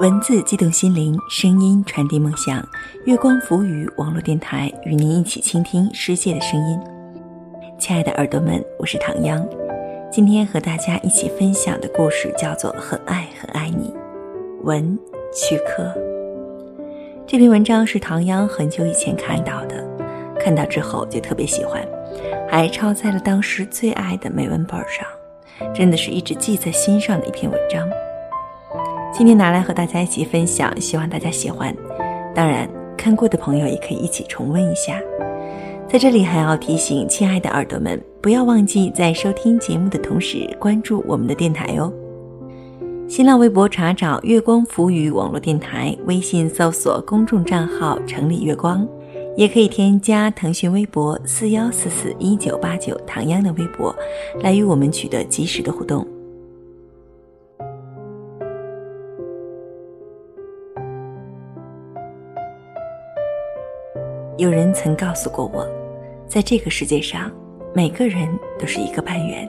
文字激动心灵，声音传递梦想。月光浮语网络电台与您一起倾听世界的声音。亲爱的耳朵们，我是唐央。今天和大家一起分享的故事叫做《很爱很爱你》，文曲科。这篇文章是唐央很久以前看到的，看到之后就特别喜欢，还抄在了当时最爱的美文本上，真的是一直记在心上的一篇文章。今天拿来和大家一起分享，希望大家喜欢。当然，看过的朋友也可以一起重温一下。在这里还要提醒亲爱的耳朵们，不要忘记在收听节目的同时关注我们的电台哦。新浪微博查找“月光浮语网络电台”，微信搜索公众账号“城里月光”，也可以添加腾讯微博四幺四四一九八九唐央的微博，来与我们取得及时的互动。有人曾告诉过我，在这个世界上，每个人都是一个半圆，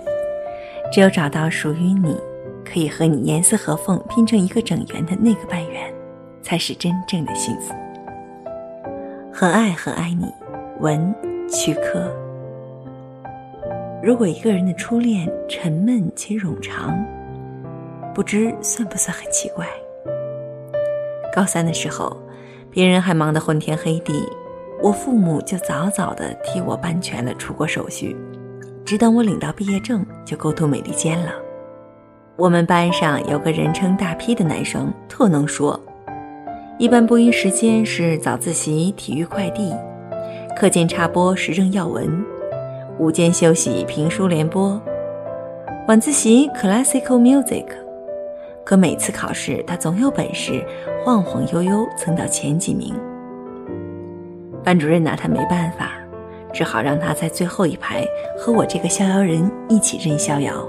只有找到属于你，可以和你严丝合缝拼成一个整圆的那个半圆，才是真正的幸福。很爱很爱你，文曲科。如果一个人的初恋沉闷且冗长，不知算不算很奇怪？高三的时候，别人还忙得昏天黑地。我父母就早早的替我办全了出国手续，只等我领到毕业证就勾头美利坚了。我们班上有个人称大批的男生，特能说，一般播音时间是早自习、体育快递，课间插播时政要闻，午间休息评书联播，晚自习 classical music。可每次考试，他总有本事晃晃悠悠蹭到前几名。班主任拿他没办法，只好让他在最后一排和我这个逍遥人一起任逍遥。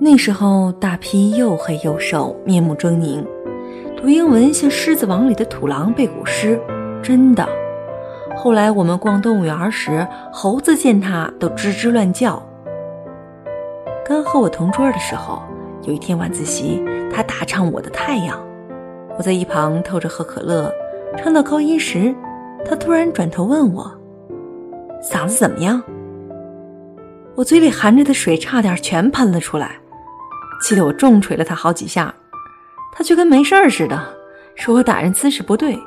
那时候大批又黑又瘦，面目狰狞，读英文像《狮子王》里的土狼背古诗，真的。后来我们逛动物园时，猴子见他都吱吱乱叫。刚和我同桌的时候，有一天晚自习，他大唱《我的太阳》，我在一旁偷着喝可乐。唱到高音时，他突然转头问我：“嗓子怎么样？”我嘴里含着的水差点全喷了出来，气得我重捶了他好几下，他却跟没事儿似的，说我打人姿势不对。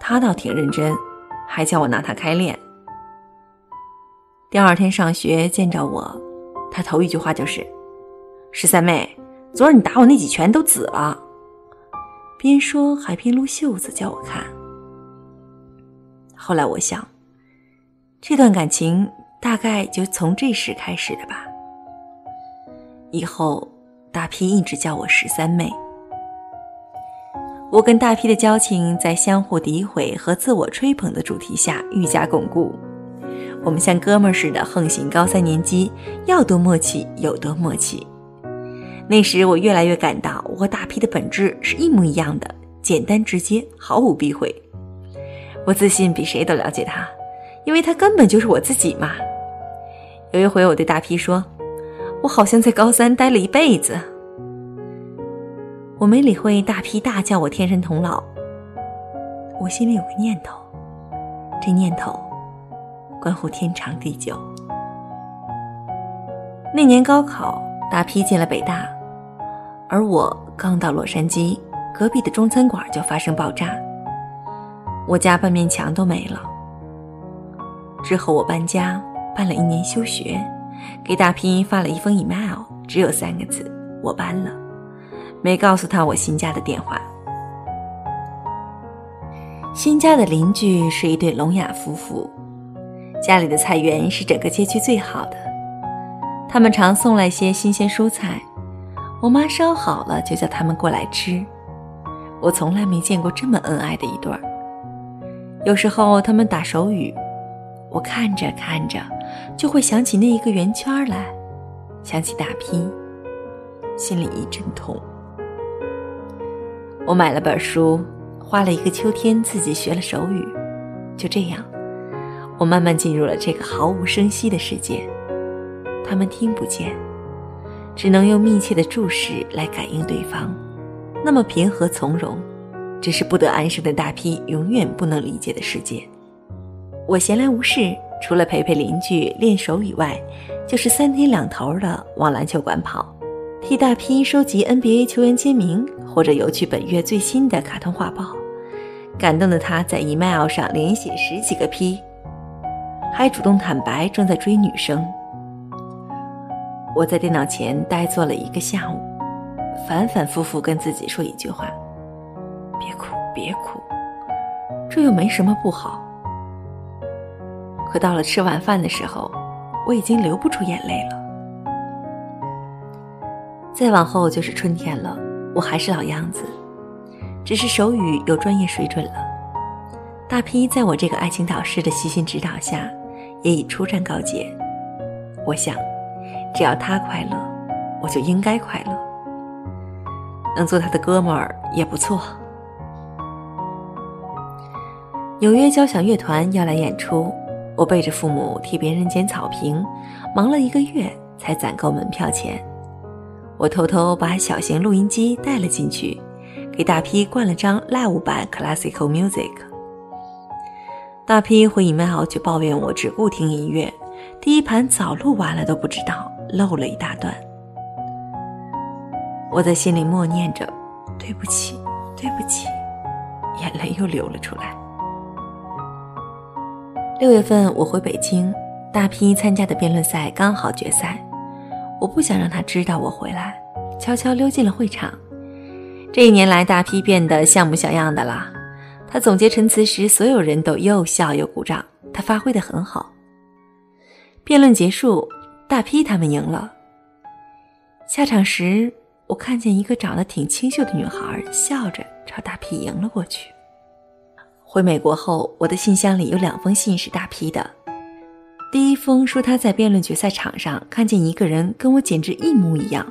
他倒挺认真，还叫我拿他开练。第二天上学见着我，他头一句话就是：“十三妹，昨儿你打我那几拳都紫了。”边说还边撸袖子叫我看。后来我想，这段感情大概就从这时开始的吧。以后大批一直叫我十三妹。我跟大批的交情在相互诋毁和自我吹捧的主题下愈加巩固。我们像哥们儿似的横行高三年级，要多默契有多默契。那时我越来越感到，我和大批的本质是一模一样的，简单直接，毫无避讳。我自信比谁都了解他，因为他根本就是我自己嘛。有一回我对大批说：“我好像在高三待了一辈子。”我没理会大批大叫我天神童姥。我心里有个念头，这念头关乎天长地久。那年高考，大批进了北大。而我刚到洛杉矶，隔壁的中餐馆就发生爆炸，我家半面墙都没了。之后我搬家，办了一年休学，给大拼音发了一封 email，只有三个字：我搬了，没告诉他我新家的电话。新家的邻居是一对聋哑夫妇，家里的菜园是整个街区最好的，他们常送来些新鲜蔬菜。我妈烧好了就叫他们过来吃，我从来没见过这么恩爱的一对儿。有时候他们打手语，我看着看着就会想起那一个圆圈来，想起大批，心里一阵痛。我买了本书，花了一个秋天自己学了手语，就这样，我慢慢进入了这个毫无声息的世界。他们听不见，只能用密切的注视来感应对方。那么平和从容，只是不得安生的大批永远不能理解的世界。我闲来无事，除了陪陪邻居练手以外，就是三天两头的往篮球馆跑，替大批收集 NBA 球员签名，或者邮去本月最新的卡通画报。感动的他在 email 上连写十几个 P，还主动坦白正在追女生。我在电脑前呆坐了一个下午，反反复复跟自己说一句话：“别哭，别哭，这又没什么不好。”可到了吃晚饭的时候，我已经流不出眼泪了。再往后就是春天了，我还是老样子。只是手语有专业水准了。大批在我这个爱情导师的悉心指导下，也已初战告捷。我想，只要他快乐，我就应该快乐。能做他的哥们儿也不错。纽约交响乐团要来演出，我背着父母替别人捡草坪，忙了一个月才攒够门票钱。我偷偷把小型录音机带了进去。给大批灌了张 live 版 classical music。大批回 email 去抱怨我只顾听音乐，第一盘早录完了都不知道，漏了一大段。我在心里默念着：“对不起，对不起。”眼泪又流了出来。六月份我回北京，大批参加的辩论赛刚好决赛，我不想让他知道我回来，悄悄溜进了会场。这一年来，大批变得像模像样的了。他总结陈词时，所有人都又笑又鼓掌。他发挥的很好。辩论结束，大批他们赢了。下场时，我看见一个长得挺清秀的女孩笑着朝大批迎了过去。回美国后，我的信箱里有两封信是大批的。第一封说他在辩论决赛场上看见一个人跟我简直一模一样，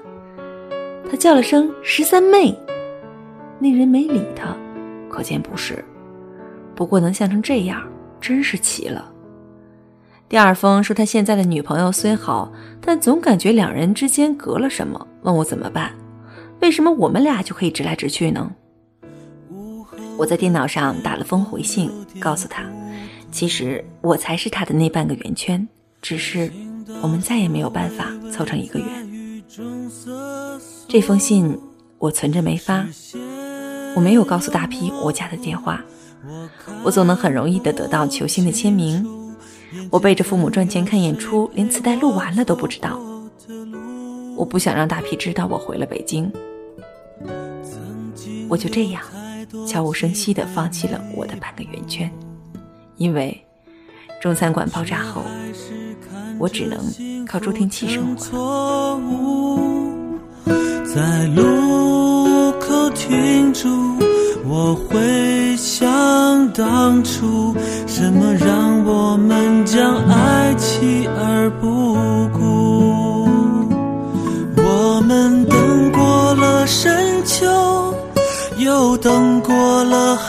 他叫了声“十三妹”。那人没理他，可见不是。不过能像成这样，真是奇了。第二封说他现在的女朋友虽好，但总感觉两人之间隔了什么，问我怎么办？为什么我们俩就可以直来直去呢？我在电脑上打了封回信，告诉他，其实我才是他的那半个圆圈，只是我们再也没有办法凑成一个圆。这封信我存着没发。我没有告诉大批我家的电话，我总能很容易的得到球星的签名。我背着父母赚钱看演出，连磁带录完了都不知道。我不想让大批知道我回了北京，我就这样悄无声息的放弃了我的半个圆圈，因为中餐馆爆炸后，我只能靠助听器生活。在路口停住，我会想当初，什么让我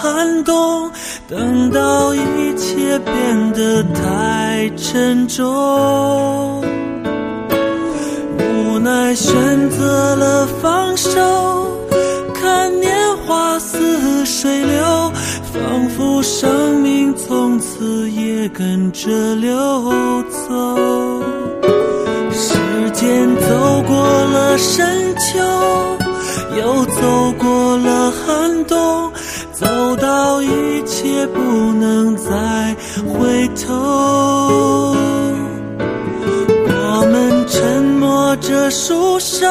寒冬，等到一切变得太沉重。无奈选择了放手，看年华似水流，仿佛生命从此也跟着流走。时间走过了深秋，又走过了寒冬，走一切不能再回头。我们沉默着束手，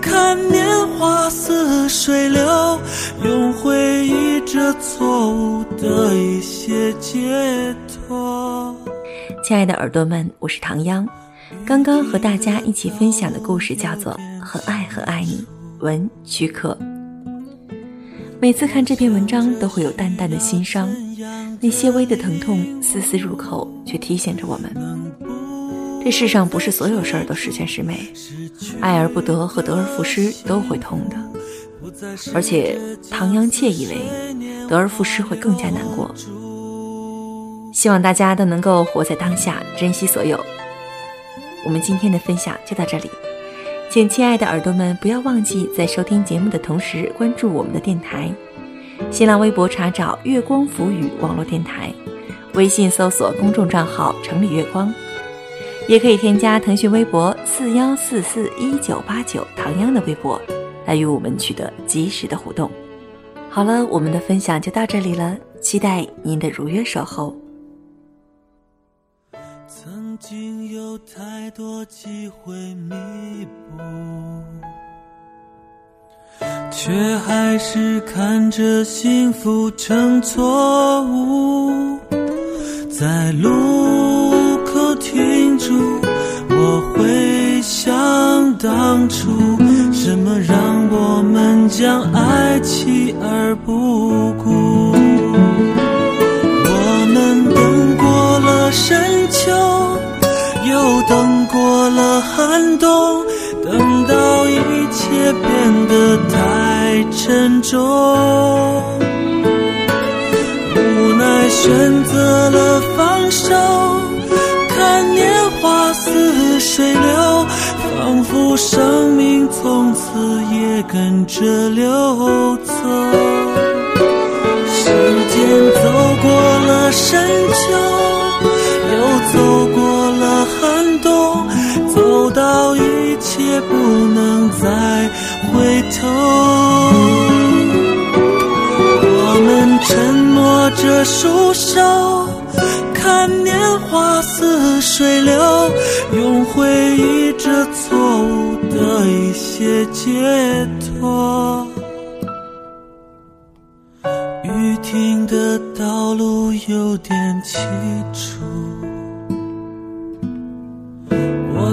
看年华似水流，用回忆这错误的一些解脱。亲爱的耳朵们，我是唐央，刚刚和大家一起分享的故事叫做《很爱很爱你》，文曲可。每次看这篇文章，都会有淡淡的心伤，那些微的疼痛丝丝入口，却提醒着我们。这世上不是所有事儿都十全十美，爱而不得和得而复失都会痛的，而且唐央窃以为得而复失会更加难过。希望大家都能够活在当下，珍惜所有。我们今天的分享就到这里，请亲爱的耳朵们不要忘记在收听节目的同时关注我们的电台。新浪微博查找“月光浮语”网络电台，微信搜索公众账号“城里月光”，也可以添加腾讯微博四幺四四一九八九唐央的微博，来与我们取得及时的互动。好了，我们的分享就到这里了，期待您的如约守候。曾经有太多机会弥补。却还是看着幸福成错误，在路口停住，我会想当初，什么让我们将爱弃而不顾得太沉重，无奈选择了放手，看年华似水流，仿佛生命从此也跟着流走。时间走过了深秋，又走过了寒冬，走到一。切不能再回头，我们沉默着束手，看年华似水流，用回忆着错误的一些解脱。雨停的道路有点凄楚。